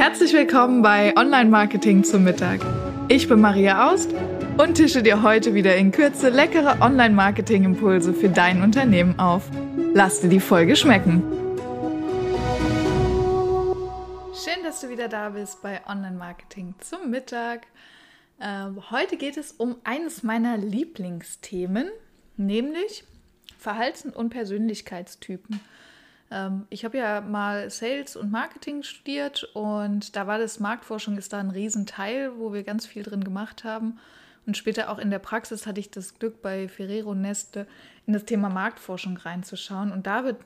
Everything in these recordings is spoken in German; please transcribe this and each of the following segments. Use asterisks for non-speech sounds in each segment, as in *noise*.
Herzlich willkommen bei Online Marketing zum Mittag. Ich bin Maria Aust und tische dir heute wieder in Kürze leckere Online Marketing Impulse für dein Unternehmen auf. Lass dir die Folge schmecken. Schön, dass du wieder da bist bei Online Marketing zum Mittag. Äh, heute geht es um eines meiner Lieblingsthemen, nämlich Verhalten- und Persönlichkeitstypen. Ähm, ich habe ja mal Sales und Marketing studiert und da war das Marktforschung ist da ein Riesenteil, wo wir ganz viel drin gemacht haben. Und später auch in der Praxis hatte ich das Glück, bei Ferrero Neste in das Thema Marktforschung reinzuschauen. Und da wird,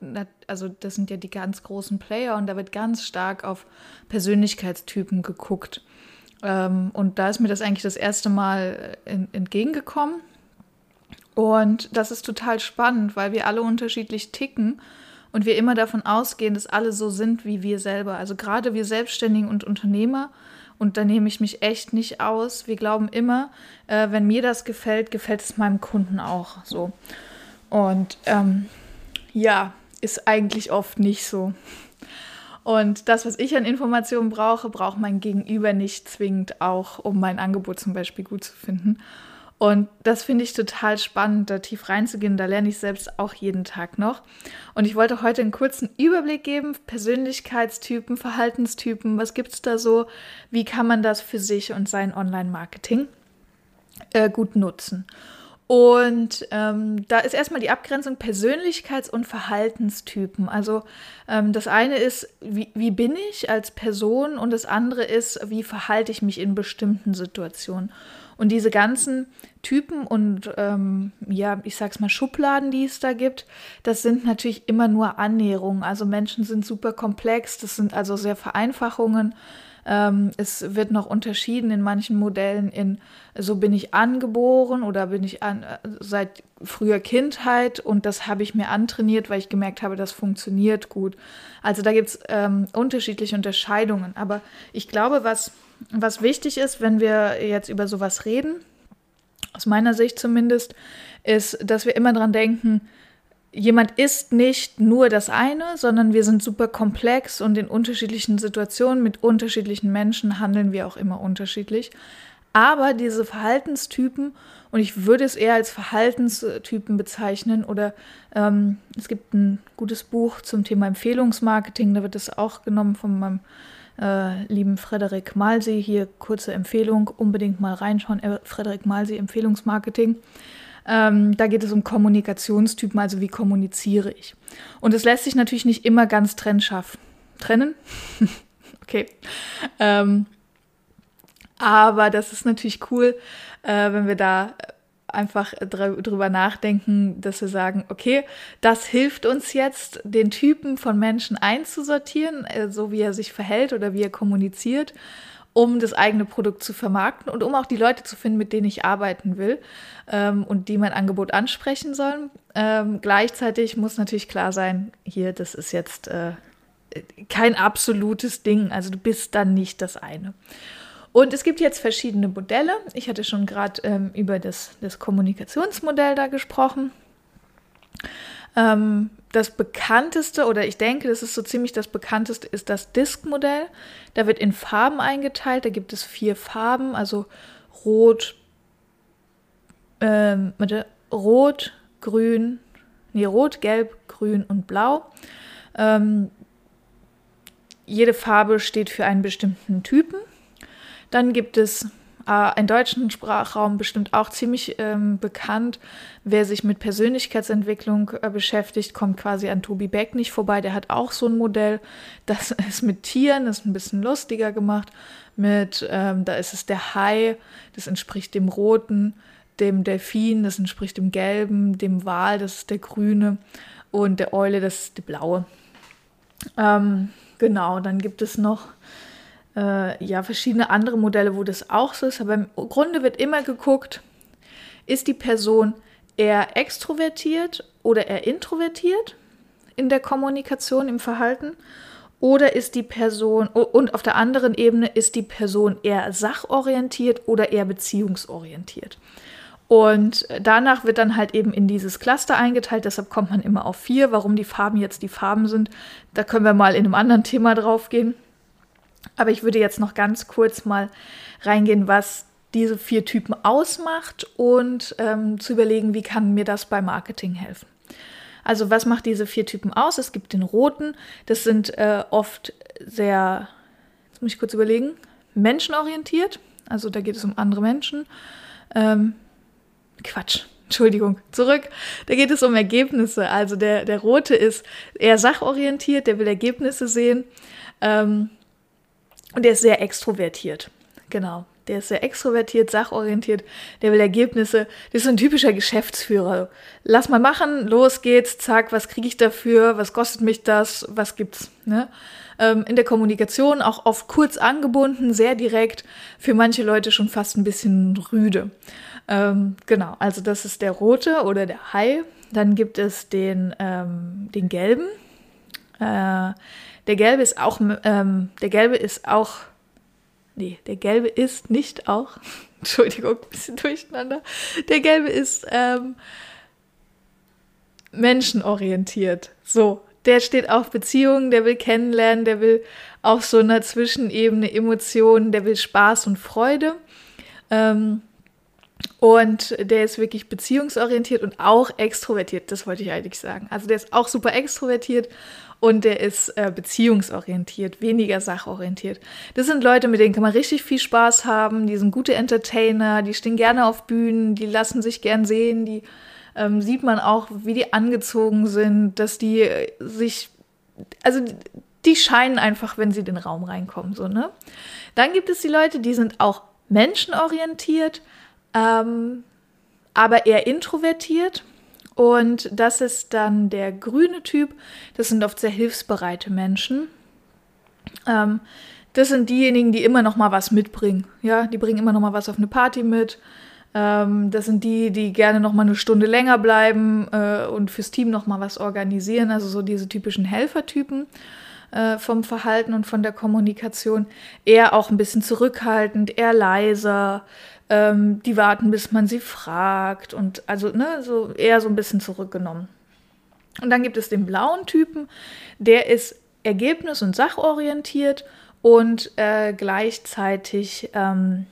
also das sind ja die ganz großen Player und da wird ganz stark auf Persönlichkeitstypen geguckt. Ähm, und da ist mir das eigentlich das erste Mal entgegengekommen. Und das ist total spannend, weil wir alle unterschiedlich ticken und wir immer davon ausgehen, dass alle so sind wie wir selber. Also gerade wir Selbstständigen und Unternehmer, und da nehme ich mich echt nicht aus. Wir glauben immer, äh, wenn mir das gefällt, gefällt es meinem Kunden auch so. Und ähm, ja, ist eigentlich oft nicht so. Und das, was ich an Informationen brauche, braucht mein Gegenüber nicht zwingend auch, um mein Angebot zum Beispiel gut zu finden. Und das finde ich total spannend, da tief reinzugehen. Da lerne ich selbst auch jeden Tag noch. Und ich wollte heute einen kurzen Überblick geben: Persönlichkeitstypen, Verhaltenstypen, was gibt es da so? Wie kann man das für sich und sein Online-Marketing äh, gut nutzen? Und ähm, da ist erstmal die Abgrenzung Persönlichkeits- und Verhaltenstypen. Also ähm, das eine ist, wie, wie bin ich als Person und das andere ist, wie verhalte ich mich in bestimmten Situationen. Und diese ganzen Typen und ähm, ja, ich sag's mal Schubladen, die es da gibt, das sind natürlich immer nur Annäherungen. Also Menschen sind super komplex, das sind also sehr Vereinfachungen. Ähm, es wird noch unterschieden in manchen Modellen in so bin ich angeboren oder bin ich an, äh, seit früher Kindheit und das habe ich mir antrainiert, weil ich gemerkt habe, das funktioniert gut. Also da gibt es ähm, unterschiedliche Unterscheidungen. Aber ich glaube, was was wichtig ist, wenn wir jetzt über sowas reden, aus meiner Sicht zumindest, ist, dass wir immer dran denken, jemand ist nicht nur das eine, sondern wir sind super komplex und in unterschiedlichen Situationen mit unterschiedlichen Menschen handeln wir auch immer unterschiedlich. Aber diese Verhaltenstypen, und ich würde es eher als Verhaltenstypen bezeichnen, oder ähm, es gibt ein gutes Buch zum Thema Empfehlungsmarketing, da wird es auch genommen von meinem äh, lieben Frederik Malsee. Hier kurze Empfehlung, unbedingt mal reinschauen. Frederik Malsee, Empfehlungsmarketing. Ähm, da geht es um Kommunikationstypen, also wie kommuniziere ich. Und es lässt sich natürlich nicht immer ganz trennscharf trennen. *laughs* okay. Ähm, aber das ist natürlich cool, äh, wenn wir da einfach drüber nachdenken, dass wir sagen, okay, das hilft uns jetzt, den Typen von Menschen einzusortieren, äh, so wie er sich verhält oder wie er kommuniziert, um das eigene Produkt zu vermarkten und um auch die Leute zu finden, mit denen ich arbeiten will ähm, und die mein Angebot ansprechen sollen. Ähm, gleichzeitig muss natürlich klar sein, hier, das ist jetzt äh, kein absolutes Ding, also du bist dann nicht das eine. Und es gibt jetzt verschiedene Modelle. Ich hatte schon gerade ähm, über das, das Kommunikationsmodell da gesprochen. Ähm, das bekannteste, oder ich denke, das ist so ziemlich das bekannteste, ist das Disk-Modell. Da wird in Farben eingeteilt. Da gibt es vier Farben, also Rot, ähm, Rot, Grün, nee, Rot, Gelb, Grün und Blau. Ähm, jede Farbe steht für einen bestimmten Typen. Dann gibt es äh, im deutschen Sprachraum bestimmt auch ziemlich ähm, bekannt. Wer sich mit Persönlichkeitsentwicklung äh, beschäftigt, kommt quasi an Tobi Beck nicht vorbei. Der hat auch so ein Modell. *laughs* Das ist mit Tieren, das ist ein bisschen lustiger gemacht. Mit, ähm, da ist es der Hai, das entspricht dem Roten, dem Delfin, das entspricht dem Gelben, dem Wal, das ist der Grüne und der Eule, das ist die Blaue. Ähm, genau, dann gibt es noch äh, ja, verschiedene andere Modelle, wo das auch so ist. Aber im Grunde wird immer geguckt, ist die Person eher extrovertiert oder eher introvertiert in der Kommunikation, im Verhalten? Oder ist die Person, und auf der anderen Ebene ist die Person eher sachorientiert oder eher beziehungsorientiert? Und danach wird dann halt eben in dieses Cluster eingeteilt, deshalb kommt man immer auf vier. Warum die Farben jetzt die Farben sind, da können wir mal in einem anderen Thema drauf gehen. Aber ich würde jetzt noch ganz kurz mal reingehen, was diese vier Typen ausmacht und ähm, zu überlegen, wie kann mir das bei Marketing helfen. Also was macht diese vier Typen aus? Es gibt den roten, das sind äh, oft sehr, jetzt muss ich kurz überlegen, menschenorientiert. Also da geht es um andere Menschen. Ähm, Quatsch, Entschuldigung, zurück. Da geht es um Ergebnisse. Also der, der rote ist eher sachorientiert, der will Ergebnisse sehen. Ähm, und der ist sehr extrovertiert. Genau. Der ist sehr extrovertiert, sachorientiert, der will Ergebnisse. Das ist so ein typischer Geschäftsführer. Lass mal machen, los geht's, zack, was kriege ich dafür, was kostet mich das, was gibt's. Ne? Ähm, in der Kommunikation auch oft kurz angebunden, sehr direkt, für manche Leute schon fast ein bisschen rüde. Ähm, genau, also das ist der rote oder der Hai. Dann gibt es den, ähm, den gelben. Äh, der gelbe ist auch, ähm, der gelbe ist auch Nee, der gelbe ist nicht auch. *laughs* Entschuldigung, ein bisschen durcheinander. Der gelbe ist ähm, menschenorientiert. So, der steht auf Beziehungen, der will kennenlernen, der will auf so einer Zwischenebene Emotionen, der will Spaß und Freude. Ähm, und der ist wirklich beziehungsorientiert und auch extrovertiert, das wollte ich eigentlich sagen. Also der ist auch super extrovertiert und der ist äh, beziehungsorientiert, weniger sachorientiert. Das sind Leute, mit denen kann man richtig viel Spaß haben, die sind gute Entertainer, die stehen gerne auf Bühnen, die lassen sich gern sehen, die ähm, sieht man auch, wie die angezogen sind, dass die äh, sich, also die scheinen einfach, wenn sie in den Raum reinkommen, so, ne? Dann gibt es die Leute, die sind auch menschenorientiert, ähm, aber eher introvertiert und das ist dann der grüne Typ. Das sind oft sehr hilfsbereite Menschen. Ähm, das sind diejenigen, die immer noch mal was mitbringen. Ja, die bringen immer noch mal was auf eine Party mit. Ähm, das sind die, die gerne noch mal eine Stunde länger bleiben äh, und fürs Team noch mal was organisieren. Also so diese typischen Helfertypen äh, vom Verhalten und von der Kommunikation. Eher auch ein bisschen zurückhaltend, eher leiser, ähm, die warten, bis man sie fragt und also ne, so eher so ein bisschen zurückgenommen. Und dann gibt es den blauen Typen, der ist ergebnis- und sachorientiert und äh, gleichzeitig ähm,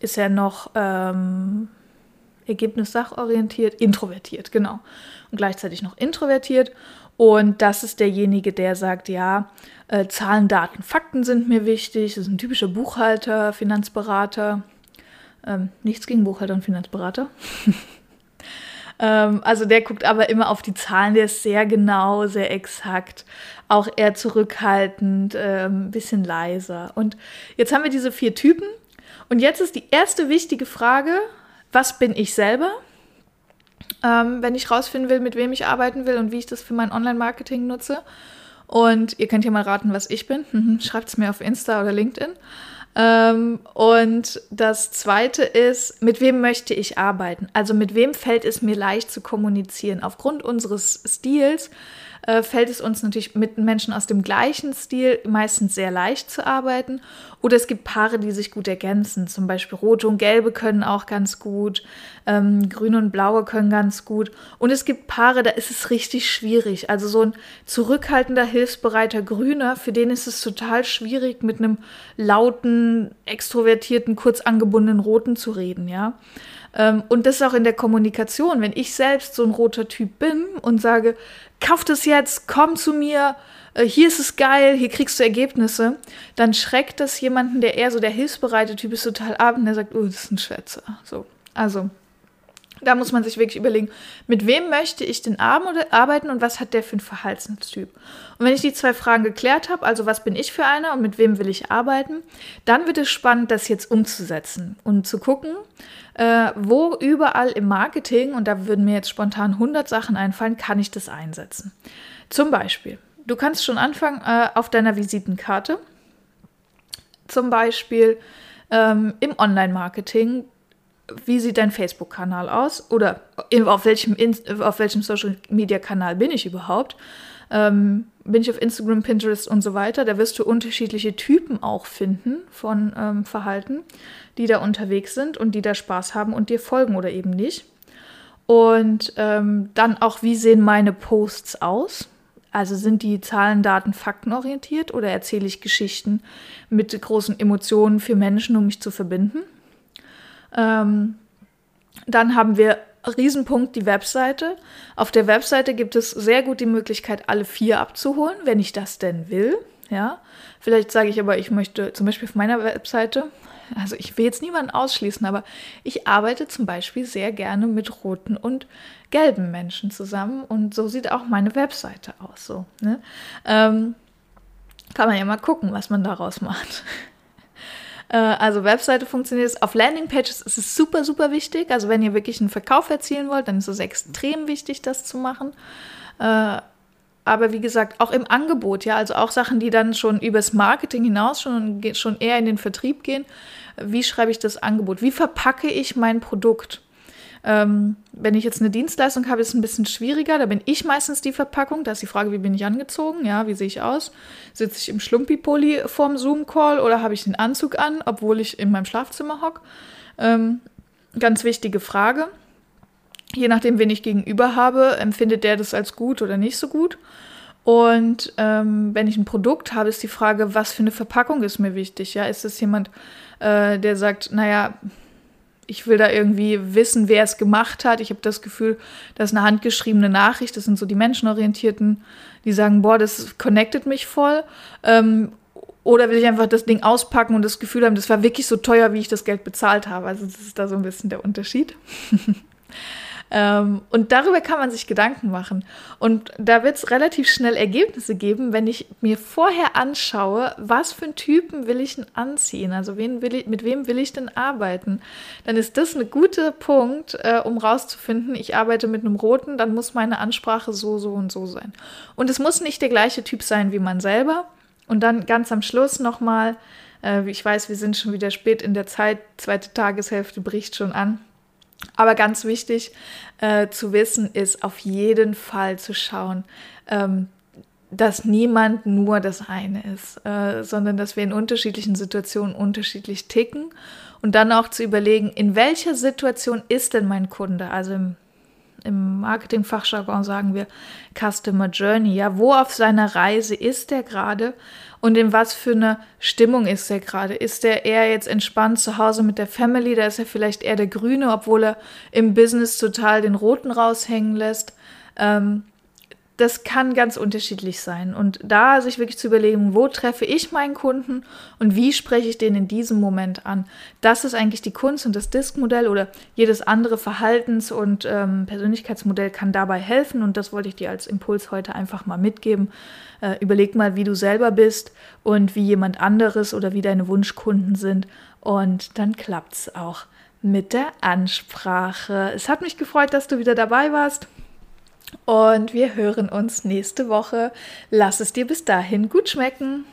ist er noch ähm, ergebnis-sachorientiert, introvertiert, genau. Und gleichzeitig noch introvertiert. Und das ist derjenige, der sagt, ja, äh, Zahlen, Daten, Fakten sind mir wichtig. Das ist ein typischer Buchhalter, Finanzberater. Ähm, nichts gegen Buchhalter und Finanzberater. *laughs* ähm, also der guckt aber immer auf die Zahlen, der ist sehr genau, sehr exakt, auch eher zurückhaltend, ein ähm, bisschen leiser. Und jetzt haben wir diese vier Typen. Und jetzt ist die erste wichtige Frage, was bin ich selber? Ähm, wenn ich rausfinden will, mit wem ich arbeiten will und wie ich das für mein Online-Marketing nutze. Und ihr könnt ja mal raten, was ich bin. *laughs* Schreibt es mir auf Insta oder LinkedIn. Ähm, und das zweite ist, mit wem möchte ich arbeiten? Also mit wem fällt es mir leicht zu kommunizieren? Aufgrund unseres Stils äh, fällt es uns natürlich mit Menschen aus dem gleichen Stil meistens sehr leicht zu arbeiten. Oder es gibt Paare, die sich gut ergänzen. Zum Beispiel rote und gelbe können auch ganz gut, ähm, grüne und blaue können ganz gut. Und es gibt Paare, da ist es richtig schwierig. Also so ein zurückhaltender, hilfsbereiter Grüner, für den ist es total schwierig, mit einem lauten, extrovertierten, kurz angebundenen Roten zu reden, ja. Ähm, und das auch in der Kommunikation. Wenn ich selbst so ein roter Typ bin und sage, kauf das jetzt, komm zu mir, äh, hier ist es geil, hier kriegst du Ergebnisse, dann schreckt das jemanden, der eher so der hilfsbereite Typ ist, total ab und der sagt, oh, das ist ein Schwätzer. So, also da muss man sich wirklich überlegen, mit wem möchte ich denn arbeiten und was hat der für einen Verhaltenstyp. Und wenn ich die zwei Fragen geklärt habe, also was bin ich für einer und mit wem will ich arbeiten, dann wird es spannend, das jetzt umzusetzen und zu gucken, äh, wo überall im Marketing, und da würden mir jetzt spontan 100 Sachen einfallen, kann ich das einsetzen. Zum Beispiel, du kannst schon anfangen äh, auf deiner Visitenkarte, zum Beispiel ähm, im Online-Marketing wie sieht dein Facebook-Kanal aus? Oder auf welchem, auf welchem Social-Media-Kanal bin ich überhaupt? Ähm, bin ich auf Instagram, Pinterest und so weiter? Da wirst du unterschiedliche Typen auch finden von ähm, Verhalten, die da unterwegs sind und die da Spaß haben und dir folgen oder eben nicht. Und ähm, dann auch, wie sehen meine Posts aus? Also sind die Zahlen, Daten, Fakten orientiert oder erzähle ich Geschichten mit großen Emotionen für Menschen, um mich zu verbinden? Ähm, dann haben wir Riesenpunkt die Webseite. Auf der Webseite gibt es sehr gut die Möglichkeit, alle vier abzuholen, wenn ich das denn will. Ja, vielleicht sage ich aber, ich möchte zum Beispiel auf meiner Webseite, also ich will jetzt niemanden ausschließen, aber ich arbeite zum Beispiel sehr gerne mit roten und gelben Menschen zusammen und so sieht auch meine Webseite aus. So, ne? ähm, kann man ja mal gucken, was man daraus macht. Äh, also Webseite funktioniert es. Auf Landingpages ist es super, super wichtig. Also wenn ihr wirklich einen Verkauf erzielen wollt, dann ist es extrem wichtig, das zu machen. Äh, aber wie gesagt, auch im Angebot, ja, also auch Sachen, die dann schon übers Marketing hinaus schon, schon eher in den Vertrieb gehen. Wie schreibe ich das Angebot? Wie verpacke ich mein Produkt? Ähm, wenn ich jetzt eine Dienstleistung habe, ist es ein bisschen schwieriger. Da bin ich meistens die Verpackung. Da ist die Frage, wie bin ich angezogen? Ja, wie sehe ich aus? Sitze ich im Schlumpi-Pulli vorm Zoom-Call oder habe ich den Anzug an, obwohl ich in meinem Schlafzimmer hocke? Ähm, ganz wichtige Frage. Je nachdem, wen ich gegenüber habe, empfindet der das als gut oder nicht so gut. Und ähm, wenn ich ein Produkt habe, ist die Frage, was für eine Verpackung ist mir wichtig? Ja, ist es jemand, äh, der sagt, naja, ich will da irgendwie wissen, wer es gemacht hat. Ich habe das Gefühl, das ist eine handgeschriebene Nachricht. Das sind so die Menschenorientierten, die sagen, boah, das connectet mich voll. Ähm, oder will ich einfach das Ding auspacken und das Gefühl haben, das war wirklich so teuer, wie ich das Geld bezahlt habe. Also das ist da so ein bisschen der Unterschied. *laughs* Ähm, und darüber kann man sich Gedanken machen. Und da wird es relativ schnell Ergebnisse geben, wenn ich mir vorher anschaue, was für einen Typen will ich denn anziehen? Also wen will ich, mit wem will ich denn arbeiten? Dann ist das ein guter Punkt, äh, um rauszufinden, ich arbeite mit einem roten, dann muss meine Ansprache so, so und so sein. Und es muss nicht der gleiche Typ sein wie man selber. Und dann ganz am Schluss nochmal, äh, ich weiß, wir sind schon wieder spät in der Zeit, zweite Tageshälfte bricht schon an aber ganz wichtig äh, zu wissen ist, auf jeden Fall zu schauen, ähm, dass niemand nur das eine ist, äh, sondern dass wir in unterschiedlichen Situationen unterschiedlich ticken und dann auch zu überlegen, in welcher Situation ist denn mein Kunde? Also im, im Marketingfachjargon sagen wir Customer Journey. Ja, wo auf seiner Reise ist der gerade und in was für eine Stimmung ist er gerade? Ist er eher jetzt entspannt zu Hause mit der Family? Da ist er vielleicht eher der Grüne, obwohl er im Business total den Roten raushängen lässt. Ähm, das kann ganz unterschiedlich sein. Und da sich wirklich zu überlegen, wo treffe ich meinen Kunden und wie spreche ich den in diesem Moment an, das ist eigentlich die Kunst und das Disk-Modell oder jedes andere Verhaltens- und ähm, Persönlichkeitsmodell kann dabei helfen. Und das wollte ich dir als Impuls heute einfach mal mitgeben. Äh, überleg mal, wie du selber bist und wie jemand anderes oder wie deine Wunschkunden sind. Und dann klappt es auch mit der Ansprache. Es hat mich gefreut, dass du wieder dabei warst. Und wir hören uns nächste Woche. Lass es dir bis dahin gut schmecken.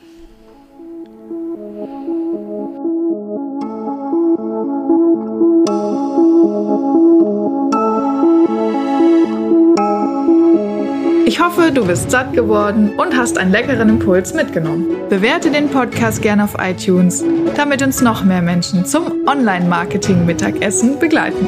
Ich hoffe, du bist satt geworden und hast einen leckeren Impuls mitgenommen. Bewerte den Podcast gerne auf iTunes, damit uns noch mehr Menschen zum Online-Marketing-Mittagessen begleiten.